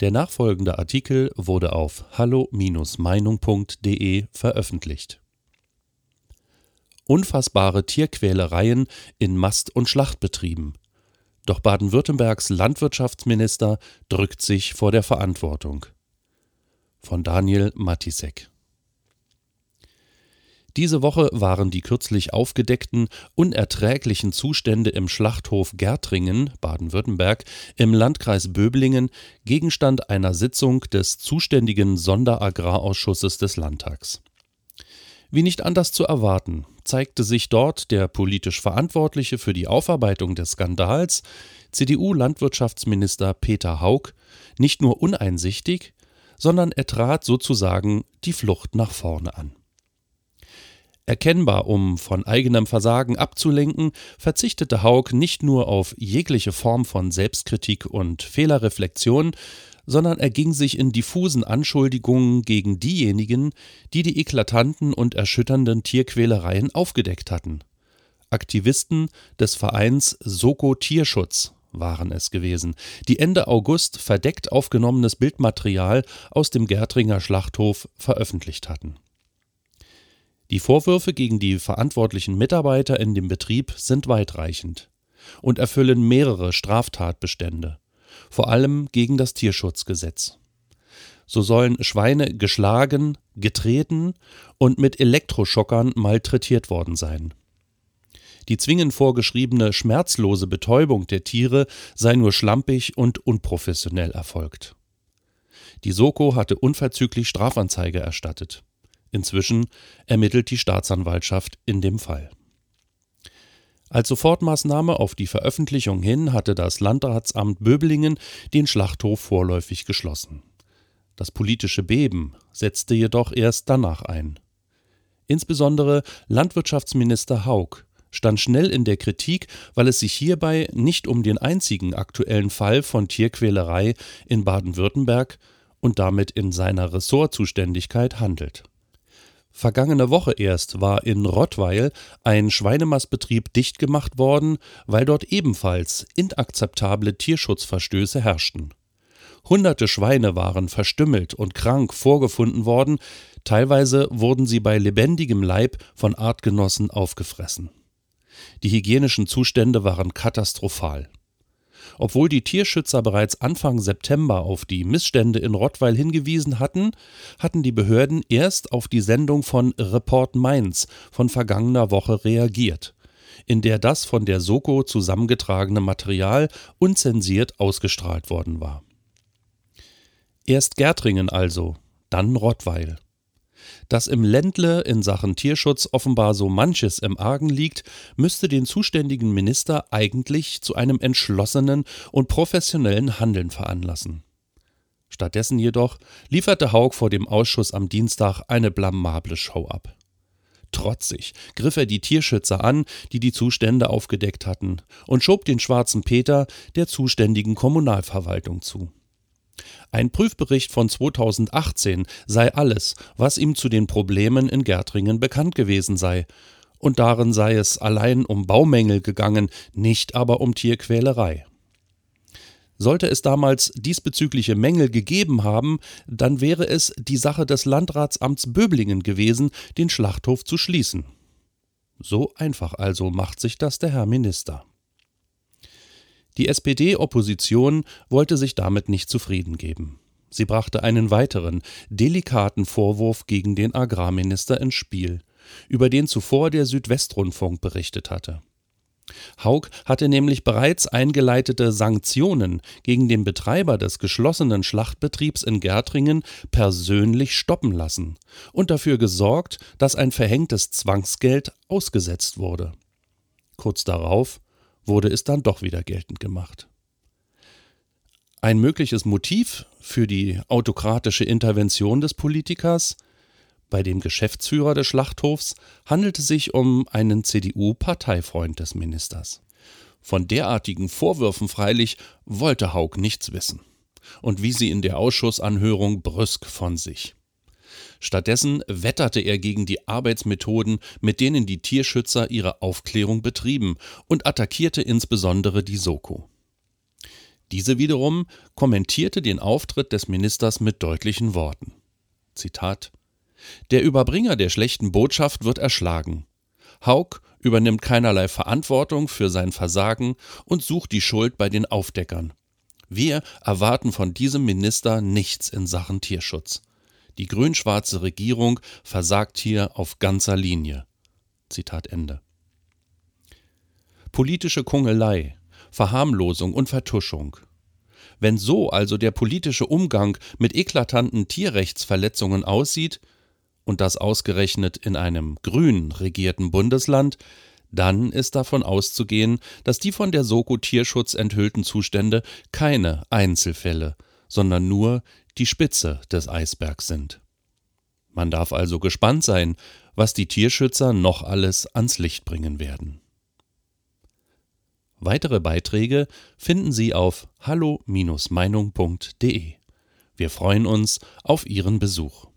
Der nachfolgende Artikel wurde auf hallo-meinung.de veröffentlicht. Unfassbare Tierquälereien in Mast- und Schlachtbetrieben. Doch Baden-Württembergs Landwirtschaftsminister drückt sich vor der Verantwortung. Von Daniel Matisek diese Woche waren die kürzlich aufgedeckten, unerträglichen Zustände im Schlachthof Gärtringen, Baden-Württemberg, im Landkreis Böblingen Gegenstand einer Sitzung des zuständigen Sonderagrarausschusses des Landtags. Wie nicht anders zu erwarten, zeigte sich dort der politisch Verantwortliche für die Aufarbeitung des Skandals, CDU-Landwirtschaftsminister Peter Haug, nicht nur uneinsichtig, sondern er trat sozusagen die Flucht nach vorne an. Erkennbar, um von eigenem Versagen abzulenken, verzichtete Haug nicht nur auf jegliche Form von Selbstkritik und Fehlerreflexion, sondern erging sich in diffusen Anschuldigungen gegen diejenigen, die die eklatanten und erschütternden Tierquälereien aufgedeckt hatten. Aktivisten des Vereins Soko Tierschutz waren es gewesen, die Ende August verdeckt aufgenommenes Bildmaterial aus dem Gärtringer Schlachthof veröffentlicht hatten die Vorwürfe gegen die verantwortlichen Mitarbeiter in dem Betrieb sind weitreichend und erfüllen mehrere Straftatbestände, vor allem gegen das Tierschutzgesetz. So sollen Schweine geschlagen, getreten und mit Elektroschockern malträtiert worden sein. Die zwingend vorgeschriebene schmerzlose Betäubung der Tiere sei nur schlampig und unprofessionell erfolgt. Die Soko hatte unverzüglich Strafanzeige erstattet. Inzwischen ermittelt die Staatsanwaltschaft in dem Fall. Als Sofortmaßnahme auf die Veröffentlichung hin hatte das Landratsamt Böblingen den Schlachthof vorläufig geschlossen. Das politische Beben setzte jedoch erst danach ein. Insbesondere Landwirtschaftsminister Haug stand schnell in der Kritik, weil es sich hierbei nicht um den einzigen aktuellen Fall von Tierquälerei in Baden-Württemberg und damit in seiner Ressortzuständigkeit handelt. Vergangene Woche erst war in Rottweil ein Schweinemastbetrieb dicht gemacht worden, weil dort ebenfalls inakzeptable Tierschutzverstöße herrschten. Hunderte Schweine waren verstümmelt und krank vorgefunden worden, teilweise wurden sie bei lebendigem Leib von Artgenossen aufgefressen. Die hygienischen Zustände waren katastrophal. Obwohl die Tierschützer bereits Anfang September auf die Missstände in Rottweil hingewiesen hatten, hatten die Behörden erst auf die Sendung von Report Mainz von vergangener Woche reagiert, in der das von der Soko zusammengetragene Material unzensiert ausgestrahlt worden war. Erst Gärtringen also, dann Rottweil. Dass im Ländle in Sachen Tierschutz offenbar so manches im Argen liegt, müsste den zuständigen Minister eigentlich zu einem entschlossenen und professionellen Handeln veranlassen. Stattdessen jedoch lieferte Haug vor dem Ausschuss am Dienstag eine blamable Show ab. Trotzig griff er die Tierschützer an, die die Zustände aufgedeckt hatten, und schob den schwarzen Peter der zuständigen Kommunalverwaltung zu. Ein Prüfbericht von 2018 sei alles, was ihm zu den Problemen in Gärtringen bekannt gewesen sei, und darin sei es allein um Baumängel gegangen, nicht aber um Tierquälerei. Sollte es damals diesbezügliche Mängel gegeben haben, dann wäre es die Sache des Landratsamts Böblingen gewesen, den Schlachthof zu schließen. So einfach also macht sich das der Herr Minister. Die SPD-Opposition wollte sich damit nicht zufrieden geben. Sie brachte einen weiteren, delikaten Vorwurf gegen den Agrarminister ins Spiel, über den zuvor der Südwestrundfunk berichtet hatte. Haug hatte nämlich bereits eingeleitete Sanktionen gegen den Betreiber des geschlossenen Schlachtbetriebs in Gärtringen persönlich stoppen lassen und dafür gesorgt, dass ein verhängtes Zwangsgeld ausgesetzt wurde. Kurz darauf wurde es dann doch wieder geltend gemacht. Ein mögliches Motiv für die autokratische Intervention des Politikers bei dem Geschäftsführer des Schlachthofs handelte sich um einen CDU-Parteifreund des Ministers. Von derartigen Vorwürfen freilich wollte Haug nichts wissen und wie sie in der Ausschussanhörung brüsk von sich. Stattdessen wetterte er gegen die Arbeitsmethoden, mit denen die Tierschützer ihre Aufklärung betrieben, und attackierte insbesondere die Soko. Diese wiederum kommentierte den Auftritt des Ministers mit deutlichen Worten. Zitat Der Überbringer der schlechten Botschaft wird erschlagen. Haug übernimmt keinerlei Verantwortung für sein Versagen und sucht die Schuld bei den Aufdeckern. Wir erwarten von diesem Minister nichts in Sachen Tierschutz. Die grün-schwarze Regierung versagt hier auf ganzer Linie. Zitat Ende. Politische Kungelei, Verharmlosung und Vertuschung. Wenn so also der politische Umgang mit eklatanten Tierrechtsverletzungen aussieht, und das ausgerechnet in einem grün regierten Bundesland, dann ist davon auszugehen, dass die von der Soko Tierschutz enthüllten Zustände keine Einzelfälle, sondern nur die Spitze des Eisbergs sind. Man darf also gespannt sein, was die Tierschützer noch alles ans Licht bringen werden. Weitere Beiträge finden Sie auf hallo-meinung.de. Wir freuen uns auf Ihren Besuch.